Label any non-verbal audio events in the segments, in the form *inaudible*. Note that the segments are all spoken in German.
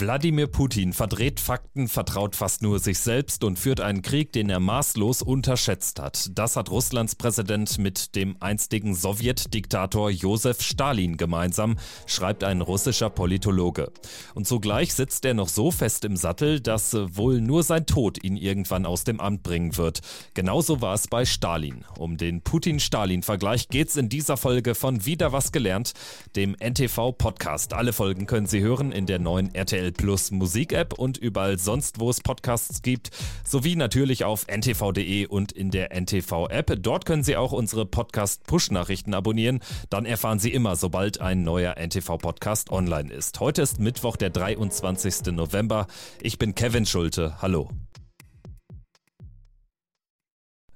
Wladimir Putin verdreht Fakten, vertraut fast nur sich selbst und führt einen Krieg, den er maßlos unterschätzt hat. Das hat Russlands Präsident mit dem einstigen Sowjetdiktator Josef Stalin gemeinsam, schreibt ein russischer Politologe. Und zugleich sitzt er noch so fest im Sattel, dass wohl nur sein Tod ihn irgendwann aus dem Amt bringen wird. Genauso war es bei Stalin. Um den Putin-Stalin-Vergleich geht's in dieser Folge von Wieder was gelernt, dem NTV-Podcast. Alle Folgen können Sie hören in der neuen RTL RTL Plus Musik-App und überall sonst, wo es Podcasts gibt, sowie natürlich auf ntv.de und in der NTV-App. Dort können Sie auch unsere Podcast-Push-Nachrichten abonnieren. Dann erfahren Sie immer, sobald ein neuer NTV-Podcast online ist. Heute ist Mittwoch, der 23. November. Ich bin Kevin Schulte. Hallo.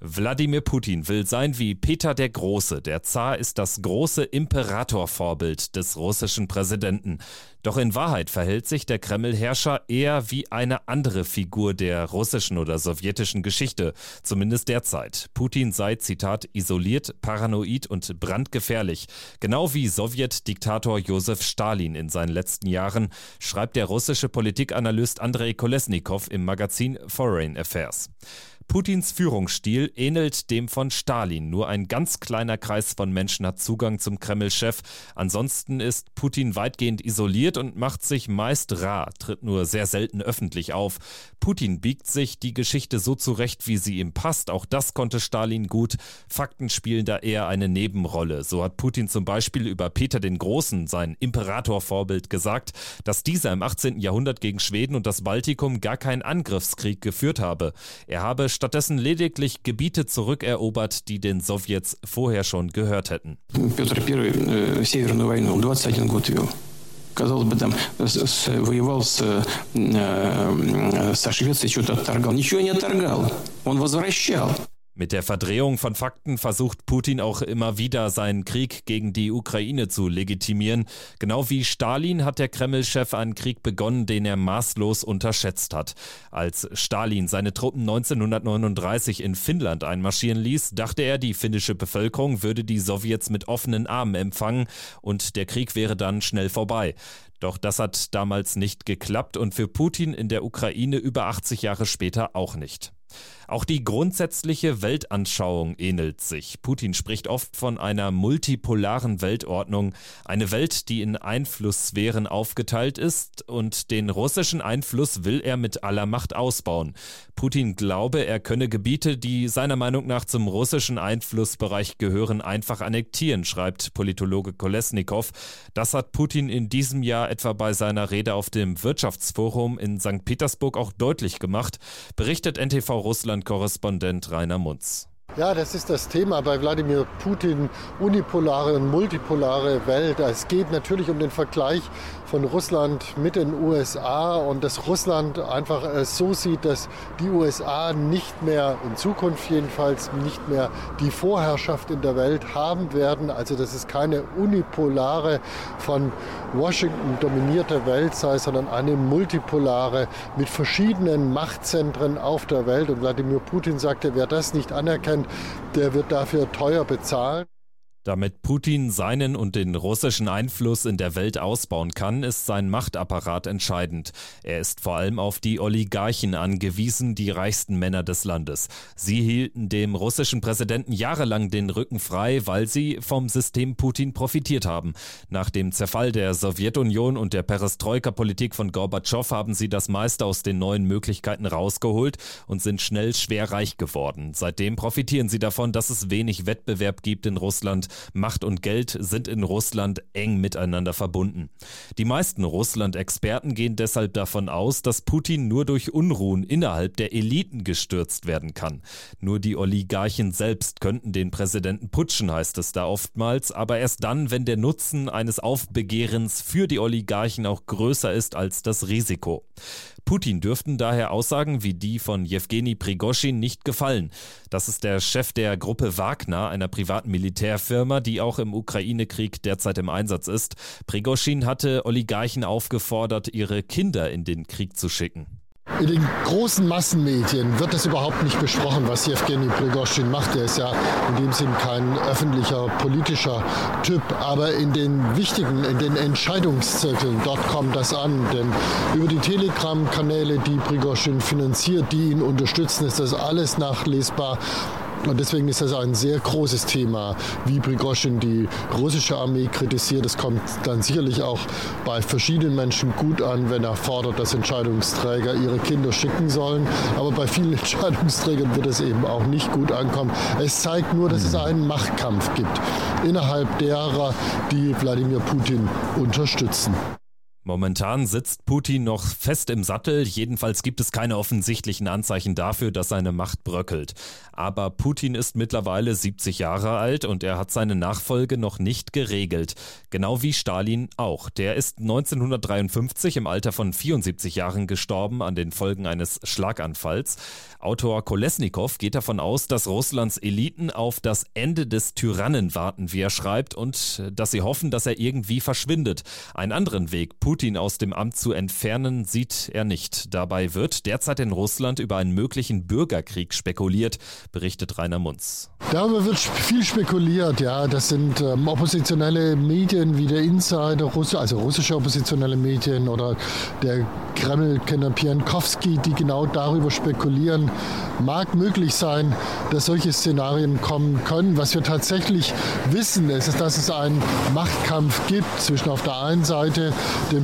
Wladimir Putin will sein wie Peter der Große. Der Zar ist das große Imperatorvorbild des russischen Präsidenten. Doch in Wahrheit verhält sich der Kreml-Herrscher eher wie eine andere Figur der russischen oder sowjetischen Geschichte, zumindest derzeit. Putin sei, Zitat, isoliert, paranoid und brandgefährlich. Genau wie Sowjetdiktator Josef Stalin in seinen letzten Jahren, schreibt der russische Politikanalyst Andrei Kolesnikow im Magazin Foreign Affairs. Putins Führungsstil ähnelt dem von Stalin. Nur ein ganz kleiner Kreis von Menschen hat Zugang zum Kreml-Chef. Ansonsten ist Putin weitgehend isoliert und macht sich meist rar, tritt nur sehr selten öffentlich auf. Putin biegt sich die Geschichte so zurecht, wie sie ihm passt. Auch das konnte Stalin gut. Fakten spielen da eher eine Nebenrolle. So hat Putin zum Beispiel über Peter den Großen, sein Imperatorvorbild, gesagt, dass dieser im 18. Jahrhundert gegen Schweden und das Baltikum gar keinen Angriffskrieg geführt habe. Er habe stattdessen lediglich Gebiete zurückerobert, die den Sowjets vorher schon gehört hätten. Петр I э, Северную войну 21 год вел. Казалось бы, там воевал с, э, со Швецией, что-то отторгал. Ничего не отторгал. Он возвращал. Mit der Verdrehung von Fakten versucht Putin auch immer wieder seinen Krieg gegen die Ukraine zu legitimieren. Genau wie Stalin hat der Kreml-Chef einen Krieg begonnen, den er maßlos unterschätzt hat. Als Stalin seine Truppen 1939 in Finnland einmarschieren ließ, dachte er, die finnische Bevölkerung würde die Sowjets mit offenen Armen empfangen und der Krieg wäre dann schnell vorbei. Doch das hat damals nicht geklappt und für Putin in der Ukraine über 80 Jahre später auch nicht. Auch die grundsätzliche Weltanschauung ähnelt sich. Putin spricht oft von einer multipolaren Weltordnung, eine Welt, die in Einflusssphären aufgeteilt ist und den russischen Einfluss will er mit aller Macht ausbauen. Putin glaube, er könne Gebiete, die seiner Meinung nach zum russischen Einflussbereich gehören, einfach annektieren, schreibt Politologe Kolesnikow. Das hat Putin in diesem Jahr etwa bei seiner Rede auf dem Wirtschaftsforum in St. Petersburg auch deutlich gemacht, berichtet NTV Russland-Korrespondent Rainer Munz. Ja, das ist das Thema bei Wladimir Putin, unipolare und multipolare Welt. Es geht natürlich um den Vergleich von Russland mit den USA und dass Russland einfach so sieht, dass die USA nicht mehr, in Zukunft jedenfalls, nicht mehr die Vorherrschaft in der Welt haben werden. Also dass es keine unipolare, von Washington dominierte Welt sei, sondern eine multipolare mit verschiedenen Machtzentren auf der Welt. Und Wladimir Putin sagte, wer das nicht anerkennt, der wird dafür teuer bezahlen. Damit Putin seinen und den russischen Einfluss in der Welt ausbauen kann, ist sein Machtapparat entscheidend. Er ist vor allem auf die Oligarchen angewiesen, die reichsten Männer des Landes. Sie hielten dem russischen Präsidenten jahrelang den Rücken frei, weil sie vom System Putin profitiert haben. Nach dem Zerfall der Sowjetunion und der Perestroika-Politik von Gorbatschow haben sie das meiste aus den neuen Möglichkeiten rausgeholt und sind schnell schwer reich geworden. Seitdem profitieren sie davon, dass es wenig Wettbewerb gibt in Russland Macht und Geld sind in Russland eng miteinander verbunden. Die meisten Russland-Experten gehen deshalb davon aus, dass Putin nur durch Unruhen innerhalb der Eliten gestürzt werden kann. Nur die Oligarchen selbst könnten den Präsidenten putschen, heißt es da oftmals, aber erst dann, wenn der Nutzen eines Aufbegehrens für die Oligarchen auch größer ist als das Risiko. Putin dürften daher Aussagen wie die von Jewgeni Prigoschin nicht gefallen. Das ist der Chef der Gruppe Wagner, einer privaten Militärfirma, die auch im Ukraine-Krieg derzeit im Einsatz ist. Prigoschin hatte Oligarchen aufgefordert, ihre Kinder in den Krieg zu schicken. In den großen Massenmedien wird das überhaupt nicht besprochen, was Jewgeni Prigozhin macht. Er ist ja in dem Sinn kein öffentlicher politischer Typ, aber in den wichtigen, in den Entscheidungszirkeln, dort kommt das an. Denn über die Telegram-Kanäle, die Prigozhin finanziert, die ihn unterstützen, ist das alles nachlesbar. Und deswegen ist das ein sehr großes Thema, wie Prigozhin die russische Armee kritisiert. Es kommt dann sicherlich auch bei verschiedenen Menschen gut an, wenn er fordert, dass Entscheidungsträger ihre Kinder schicken sollen. Aber bei vielen *laughs* Entscheidungsträgern wird es eben auch nicht gut ankommen. Es zeigt nur, dass es einen Machtkampf gibt innerhalb derer, die Wladimir Putin unterstützen. Momentan sitzt Putin noch fest im Sattel, jedenfalls gibt es keine offensichtlichen Anzeichen dafür, dass seine Macht bröckelt. Aber Putin ist mittlerweile 70 Jahre alt und er hat seine Nachfolge noch nicht geregelt. Genau wie Stalin auch. Der ist 1953 im Alter von 74 Jahren gestorben an den Folgen eines Schlaganfalls. Autor Kolesnikow geht davon aus, dass Russlands Eliten auf das Ende des Tyrannen warten, wie er schreibt, und dass sie hoffen, dass er irgendwie verschwindet. Einen anderen Weg, Putin aus dem Amt zu entfernen, sieht er nicht. Dabei wird derzeit in Russland über einen möglichen Bürgerkrieg spekuliert, berichtet Rainer Munz. Darüber wird viel spekuliert, ja. Das sind ähm, oppositionelle Medien wie der Insider, also russische oppositionelle Medien oder der Kreml-Kenner Piankowski, die genau darüber spekulieren, mag möglich sein, dass solche Szenarien kommen können. Was wir tatsächlich wissen, ist, dass es einen Machtkampf gibt zwischen auf der einen Seite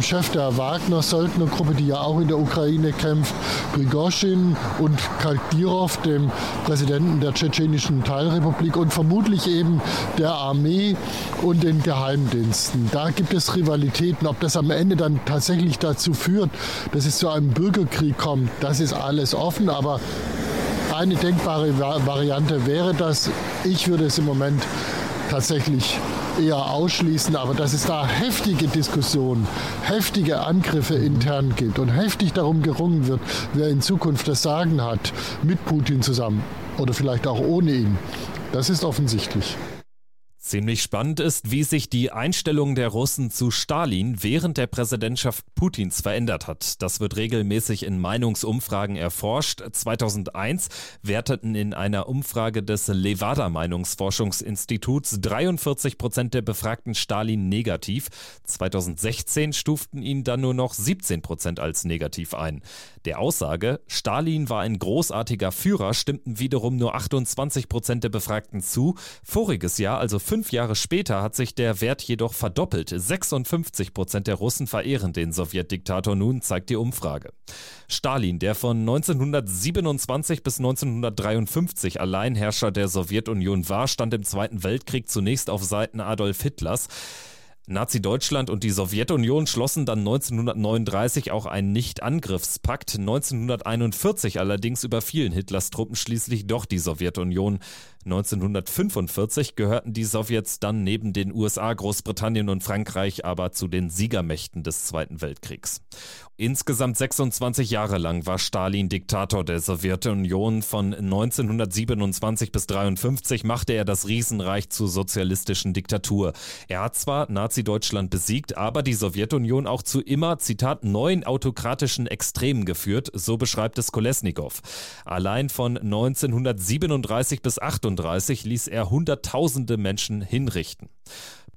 dem Chef der Wagner-Söldnergruppe, die ja auch in der Ukraine kämpft, Prigozhin und Kadyrov, dem Präsidenten der tschetschenischen Teilrepublik und vermutlich eben der Armee und den Geheimdiensten. Da gibt es Rivalitäten. Ob das am Ende dann tatsächlich dazu führt, dass es zu einem Bürgerkrieg kommt, das ist alles offen. Aber eine denkbare Variante wäre das. Ich würde es im Moment tatsächlich eher ausschließen, aber dass es da heftige Diskussionen, heftige Angriffe intern gibt und heftig darum gerungen wird, wer in Zukunft das Sagen hat, mit Putin zusammen oder vielleicht auch ohne ihn, das ist offensichtlich. Ziemlich spannend ist, wie sich die Einstellung der Russen zu Stalin während der Präsidentschaft Putins verändert hat. Das wird regelmäßig in Meinungsumfragen erforscht. 2001 werteten in einer Umfrage des Levada Meinungsforschungsinstituts 43 Prozent der Befragten Stalin negativ. 2016 stuften ihn dann nur noch 17 Prozent als negativ ein. Der Aussage, Stalin war ein großartiger Führer, stimmten wiederum nur 28 Prozent der Befragten zu. Voriges Jahr, also Fünf Jahre später hat sich der Wert jedoch verdoppelt. 56 Prozent der Russen verehren den Sowjetdiktator nun, zeigt die Umfrage. Stalin, der von 1927 bis 1953 Alleinherrscher der Sowjetunion war, stand im Zweiten Weltkrieg zunächst auf Seiten Adolf Hitlers. Nazi-Deutschland und die Sowjetunion schlossen dann 1939 auch einen Nicht-Angriffspakt. 1941 allerdings überfielen Hitlers Truppen schließlich doch die Sowjetunion. 1945 gehörten die Sowjets dann neben den USA, Großbritannien und Frankreich aber zu den Siegermächten des Zweiten Weltkriegs. Insgesamt 26 Jahre lang war Stalin Diktator der Sowjetunion. Von 1927 bis 1953 machte er das Riesenreich zur sozialistischen Diktatur. Er hat zwar Nazi-Deutschland besiegt, aber die Sowjetunion auch zu immer, Zitat, neuen autokratischen Extremen geführt, so beschreibt es Kolesnikow. Allein von 1937 bis 1938 1938 ließ er Hunderttausende Menschen hinrichten.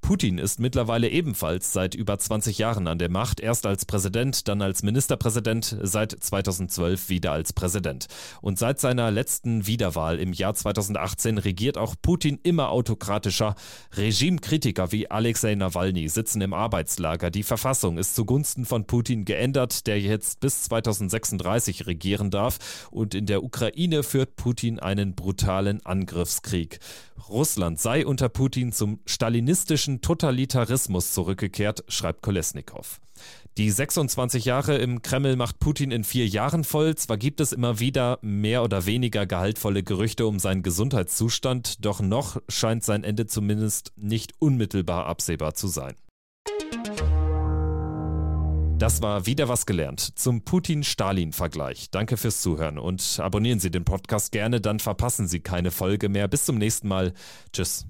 Putin ist mittlerweile ebenfalls seit über 20 Jahren an der Macht, erst als Präsident, dann als Ministerpräsident, seit 2012 wieder als Präsident. Und seit seiner letzten Wiederwahl im Jahr 2018 regiert auch Putin immer autokratischer. Regimekritiker wie Alexei Nawalny sitzen im Arbeitslager. Die Verfassung ist zugunsten von Putin geändert, der jetzt bis 2036 regieren darf. Und in der Ukraine führt Putin einen brutalen Angriffskrieg. Russland sei unter Putin zum stalinistischen russischen Totalitarismus zurückgekehrt, schreibt Kolesnikow. Die 26 Jahre im Kreml macht Putin in vier Jahren voll. Zwar gibt es immer wieder mehr oder weniger gehaltvolle Gerüchte um seinen Gesundheitszustand, doch noch scheint sein Ende zumindest nicht unmittelbar absehbar zu sein. Das war wieder was gelernt zum Putin-Stalin-Vergleich. Danke fürs Zuhören und abonnieren Sie den Podcast gerne, dann verpassen Sie keine Folge mehr. Bis zum nächsten Mal. Tschüss.